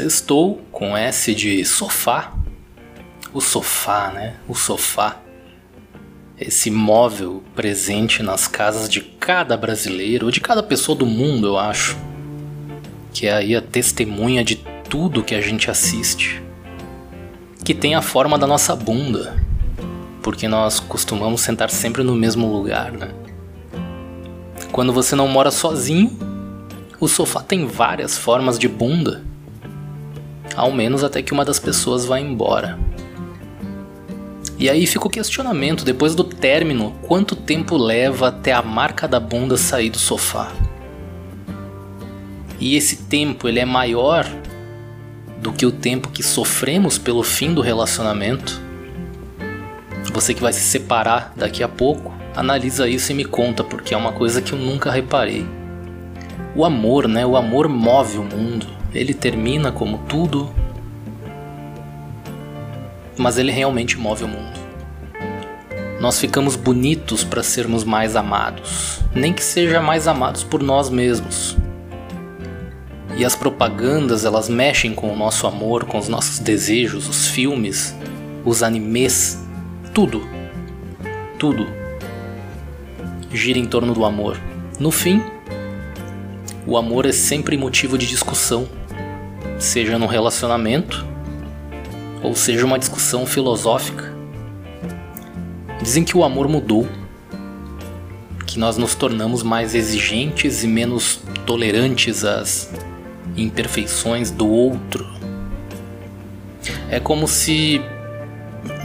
Sextou com S de sofá. O sofá, né? O sofá. Esse móvel presente nas casas de cada brasileiro, ou de cada pessoa do mundo, eu acho. Que é aí a testemunha de tudo que a gente assiste. Que tem a forma da nossa bunda. Porque nós costumamos sentar sempre no mesmo lugar, né? Quando você não mora sozinho, o sofá tem várias formas de bunda. Ao menos até que uma das pessoas vá embora. E aí fica o questionamento, depois do término, quanto tempo leva até a marca da bunda sair do sofá? E esse tempo ele é maior do que o tempo que sofremos pelo fim do relacionamento? Você que vai se separar daqui a pouco, analisa isso e me conta, porque é uma coisa que eu nunca reparei. O amor, né? O amor move o mundo. Ele termina como tudo, mas ele realmente move o mundo. Nós ficamos bonitos para sermos mais amados, nem que seja mais amados por nós mesmos. E as propagandas, elas mexem com o nosso amor, com os nossos desejos, os filmes, os animes, tudo. Tudo gira em torno do amor. No fim, o amor é sempre motivo de discussão, seja num relacionamento ou seja uma discussão filosófica. Dizem que o amor mudou, que nós nos tornamos mais exigentes e menos tolerantes às imperfeições do outro. É como se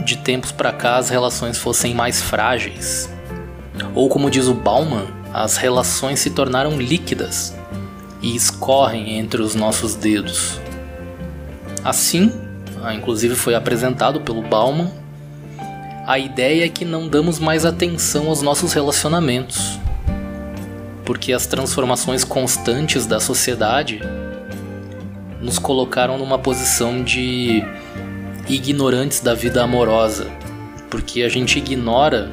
de tempos para cá as relações fossem mais frágeis. Ou como diz o Bauman, as relações se tornaram líquidas e escorrem entre os nossos dedos. Assim, ah, inclusive foi apresentado pelo Bauman, a ideia é que não damos mais atenção aos nossos relacionamentos, porque as transformações constantes da sociedade nos colocaram numa posição de ignorantes da vida amorosa, porque a gente ignora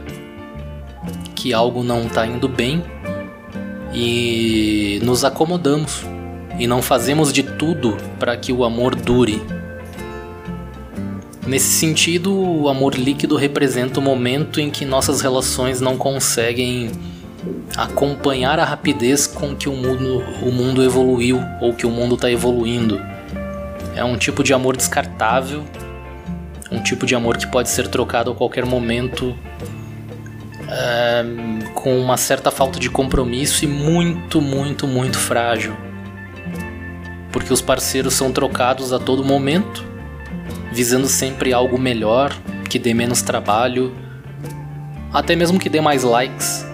que algo não está indo bem e nos acomodamos e não fazemos de tudo para que o amor dure. Nesse sentido, o amor líquido representa o momento em que nossas relações não conseguem acompanhar a rapidez com que o mundo, o mundo evoluiu ou que o mundo está evoluindo. É um tipo de amor descartável, um tipo de amor que pode ser trocado a qualquer momento com uma certa falta de compromisso e muito, muito, muito frágil. Porque os parceiros são trocados a todo momento, visando sempre algo melhor, que dê menos trabalho, até mesmo que dê mais likes.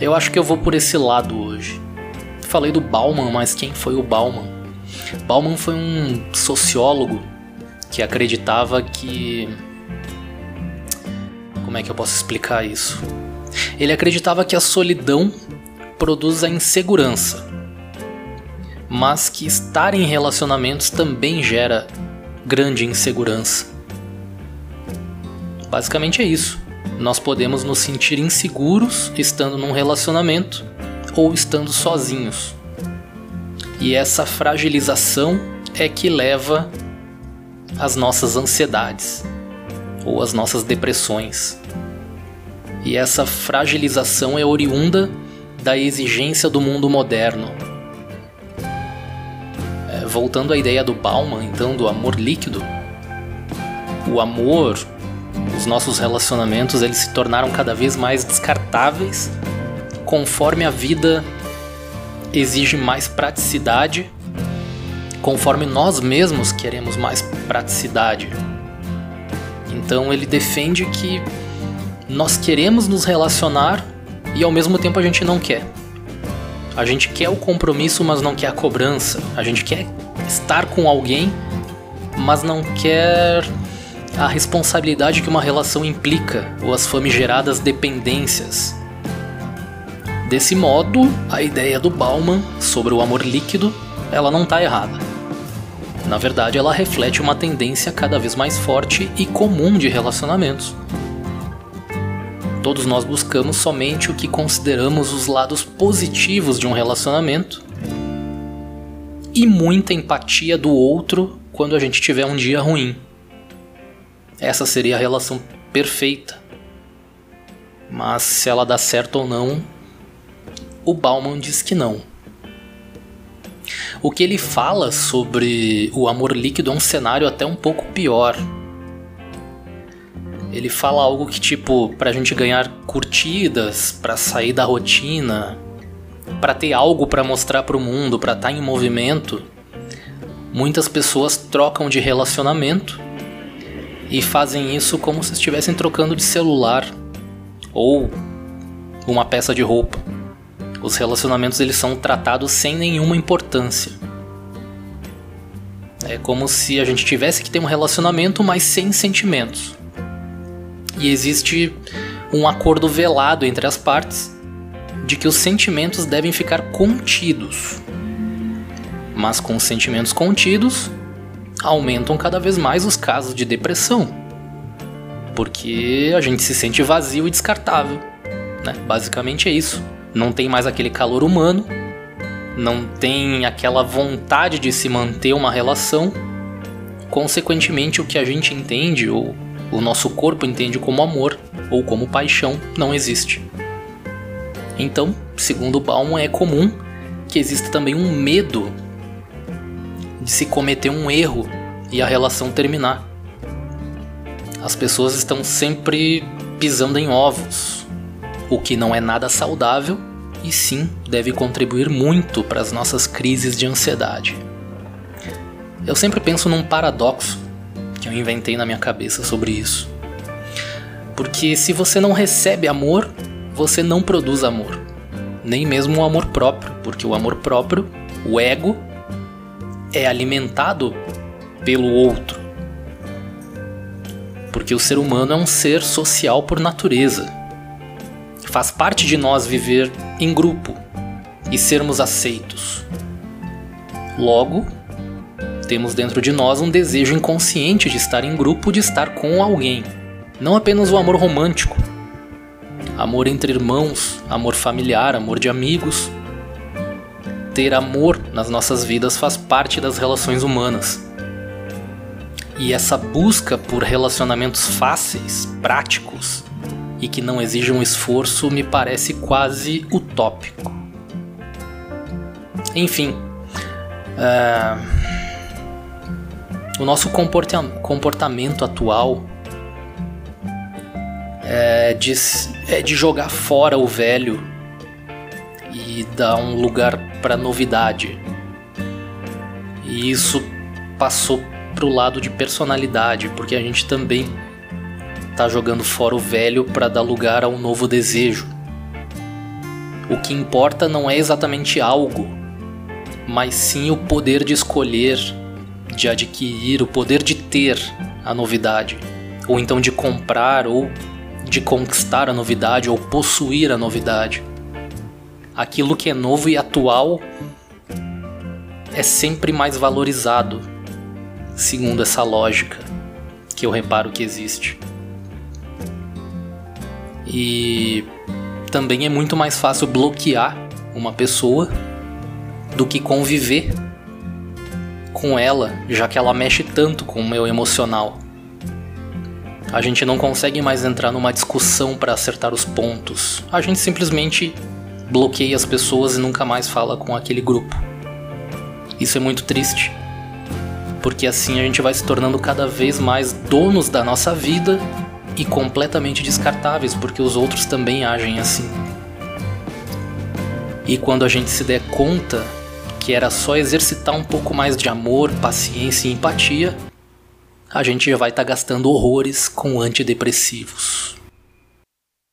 Eu acho que eu vou por esse lado hoje. Falei do Bauman, mas quem foi o Bauman? Bauman foi um sociólogo que acreditava que. Como é que eu posso explicar isso? Ele acreditava que a solidão produz a insegurança, mas que estar em relacionamentos também gera grande insegurança. Basicamente é isso. Nós podemos nos sentir inseguros estando num relacionamento ou estando sozinhos. E essa fragilização é que leva às nossas ansiedades ou às nossas depressões. E essa fragilização é oriunda da exigência do mundo moderno. É, voltando à ideia do Bauman, então, do amor líquido, o amor, os nossos relacionamentos, eles se tornaram cada vez mais descartáveis conforme a vida exige mais praticidade, conforme nós mesmos queremos mais praticidade. Então ele defende que nós queremos nos relacionar e ao mesmo tempo a gente não quer. A gente quer o compromisso, mas não quer a cobrança. A gente quer estar com alguém, mas não quer a responsabilidade que uma relação implica ou as famigeradas dependências. Desse modo, a ideia do Bauman sobre o amor líquido, ela não está errada. Na verdade, ela reflete uma tendência cada vez mais forte e comum de relacionamentos. Todos nós buscamos somente o que consideramos os lados positivos de um relacionamento, e muita empatia do outro quando a gente tiver um dia ruim. Essa seria a relação perfeita. Mas se ela dá certo ou não, o Bauman diz que não. O que ele fala sobre o amor líquido é um cenário até um pouco pior. Ele fala algo que tipo, pra gente ganhar curtidas, para sair da rotina, para ter algo para mostrar para o mundo, para estar tá em movimento, muitas pessoas trocam de relacionamento e fazem isso como se estivessem trocando de celular ou uma peça de roupa. Os relacionamentos eles são tratados sem nenhuma importância. É como se a gente tivesse que ter um relacionamento, mas sem sentimentos. E existe um acordo velado entre as partes de que os sentimentos devem ficar contidos. Mas com os sentimentos contidos, aumentam cada vez mais os casos de depressão. Porque a gente se sente vazio e descartável. Né? Basicamente é isso. Não tem mais aquele calor humano, não tem aquela vontade de se manter uma relação. Consequentemente, o que a gente entende, ou o nosso corpo entende como amor ou como paixão, não existe. Então, segundo Bauman, é comum que exista também um medo de se cometer um erro e a relação terminar. As pessoas estão sempre pisando em ovos, o que não é nada saudável e sim deve contribuir muito para as nossas crises de ansiedade. Eu sempre penso num paradoxo que eu inventei na minha cabeça sobre isso. Porque se você não recebe amor, você não produz amor. Nem mesmo o amor próprio, porque o amor próprio, o ego, é alimentado pelo outro. Porque o ser humano é um ser social por natureza. Faz parte de nós viver em grupo e sermos aceitos. Logo, temos dentro de nós um desejo inconsciente de estar em grupo, de estar com alguém. Não apenas o amor romântico, amor entre irmãos, amor familiar, amor de amigos. Ter amor nas nossas vidas faz parte das relações humanas. E essa busca por relacionamentos fáceis, práticos e que não exijam esforço me parece quase utópico. Enfim, uh, o nosso comportamento atual é de, é de jogar fora o velho e dar um lugar para novidade. E isso passou pro lado de personalidade, porque a gente também tá jogando fora o velho para dar lugar a um novo desejo. O que importa não é exatamente algo, mas sim o poder de escolher, de adquirir, o poder de ter a novidade, ou então de comprar ou de conquistar a novidade ou possuir a novidade. Aquilo que é novo e atual é sempre mais valorizado, segundo essa lógica que eu reparo que existe. E também é muito mais fácil bloquear uma pessoa do que conviver com ela, já que ela mexe tanto com o meu emocional. A gente não consegue mais entrar numa discussão para acertar os pontos. A gente simplesmente bloqueia as pessoas e nunca mais fala com aquele grupo. Isso é muito triste. Porque assim a gente vai se tornando cada vez mais donos da nossa vida e completamente descartáveis, porque os outros também agem assim. E quando a gente se der conta que era só exercitar um pouco mais de amor, paciência e empatia, a gente já vai estar tá gastando horrores com antidepressivos.